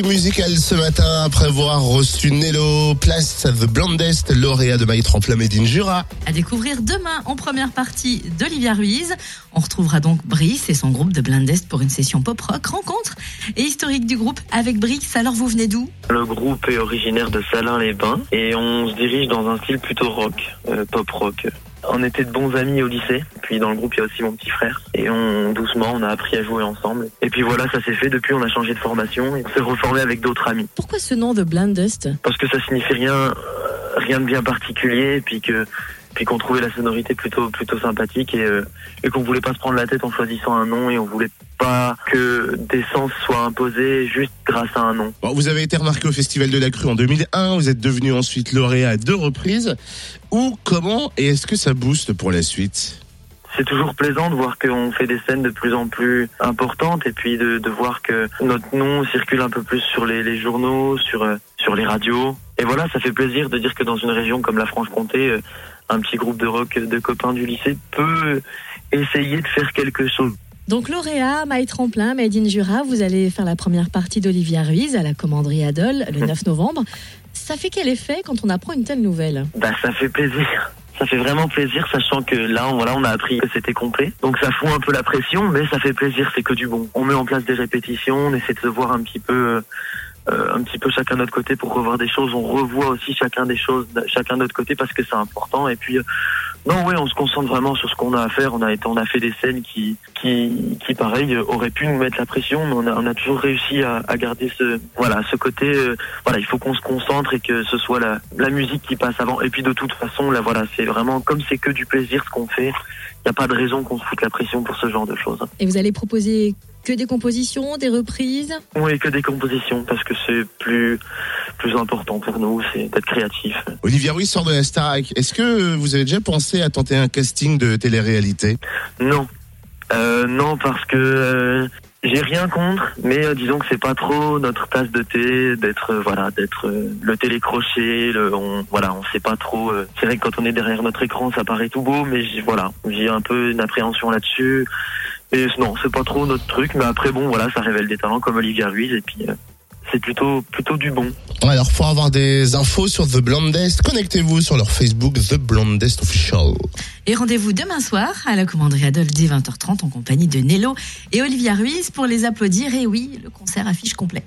Réveil musical ce matin après avoir reçu Nello, place The Blondest, lauréat de My Tremplin Made in Jura. À découvrir demain en première partie d'Olivia Ruiz. On retrouvera donc Brice et son groupe de Blindest pour une session pop-rock rencontre et historique du groupe avec Brice. Alors vous venez d'où? Le groupe est originaire de Salins-les-Bains et on se dirige dans un style plutôt rock, euh, pop-rock. On était de bons amis au lycée, puis dans le groupe il y a aussi mon petit frère et on doucement on a appris à jouer ensemble. Et puis voilà, ça s'est fait. Depuis on a changé de formation et on s'est reformé avec d'autres amis Pourquoi ce nom de Blindest parce que ça signifie rien, rien de bien particulier et puis que puis qu'on trouvait la sonorité plutôt plutôt sympathique et, euh, et qu'on voulait pas se prendre la tête en choisissant un nom et on voulait pas que des sens soient imposés juste grâce à un nom. Bon, vous avez été remarqué au Festival de la Crue en 2001, vous êtes devenu ensuite lauréat à deux reprises. Où, comment et est-ce que ça booste pour la suite? C'est toujours plaisant de voir qu'on fait des scènes de plus en plus importantes et puis de, de voir que notre nom circule un peu plus sur les, les journaux, sur, euh, sur les radios. Et voilà, ça fait plaisir de dire que dans une région comme la Franche-Comté, euh, un petit groupe de rock de copains du lycée peut essayer de faire quelque chose. Donc lauréat, My Tremplin, Made in Jura, vous allez faire la première partie d'Olivia Ruiz à la commanderie Adol le 9 novembre. Ça fait quel effet quand on apprend une telle nouvelle? Bah ça fait plaisir. Ça fait vraiment plaisir, sachant que là, on, voilà, on a appris que c'était complet. Donc ça fout un peu la pression, mais ça fait plaisir, c'est que du bon. On met en place des répétitions, on essaie de se voir un petit peu, euh, euh, un petit peu chacun de notre côté pour revoir des choses. On revoit aussi chacun des choses, chacun de notre côté parce que c'est important. Et puis, euh, non, oui, on se concentre vraiment sur ce qu'on a à faire. On a été, on a fait des scènes qui, qui, qui pareil, euh, auraient pu nous mettre la pression, mais on a, on a toujours réussi à, à garder ce, voilà, ce côté. euh, voilà, il faut qu'on se concentre et que ce soit la, la musique qui passe avant. Et puis de toute façon, là, voilà, c'est vraiment comme c'est que du plaisir ce qu'on fait. Il n'y a pas de raison qu'on se foute la pression pour ce genre de choses. Et vous allez proposer que des compositions, des reprises Oui, que des compositions parce que c'est plus, plus important pour nous, c'est d'être créatif. Olivia Ruiz sort de la Starac. Est-ce que vous avez déjà pensé à tenter un casting de télé-réalité? Non, euh, non parce que euh, j'ai rien contre, mais euh, disons que c'est pas trop notre tasse de thé d'être euh, voilà d'être euh, le télécrochet, le, on voilà on sait pas trop. euh, c'est vrai que quand on est derrière notre écran, ça paraît tout beau, mais voilà j'ai un peu une appréhension là-dessus. Et non, c'est pas trop notre truc, mais après bon voilà ça révèle des talents comme Olivia Ruiz et puis euh, c'est plutôt plutôt du bon. Alors, pour avoir des infos sur The Blondest, connectez-vous sur leur Facebook The Blondest Official. Et rendez-vous demain soir à la commanderie Adol dès 20h30 en compagnie de Nello et Olivia Ruiz pour les applaudir. Et oui, le concert affiche complet.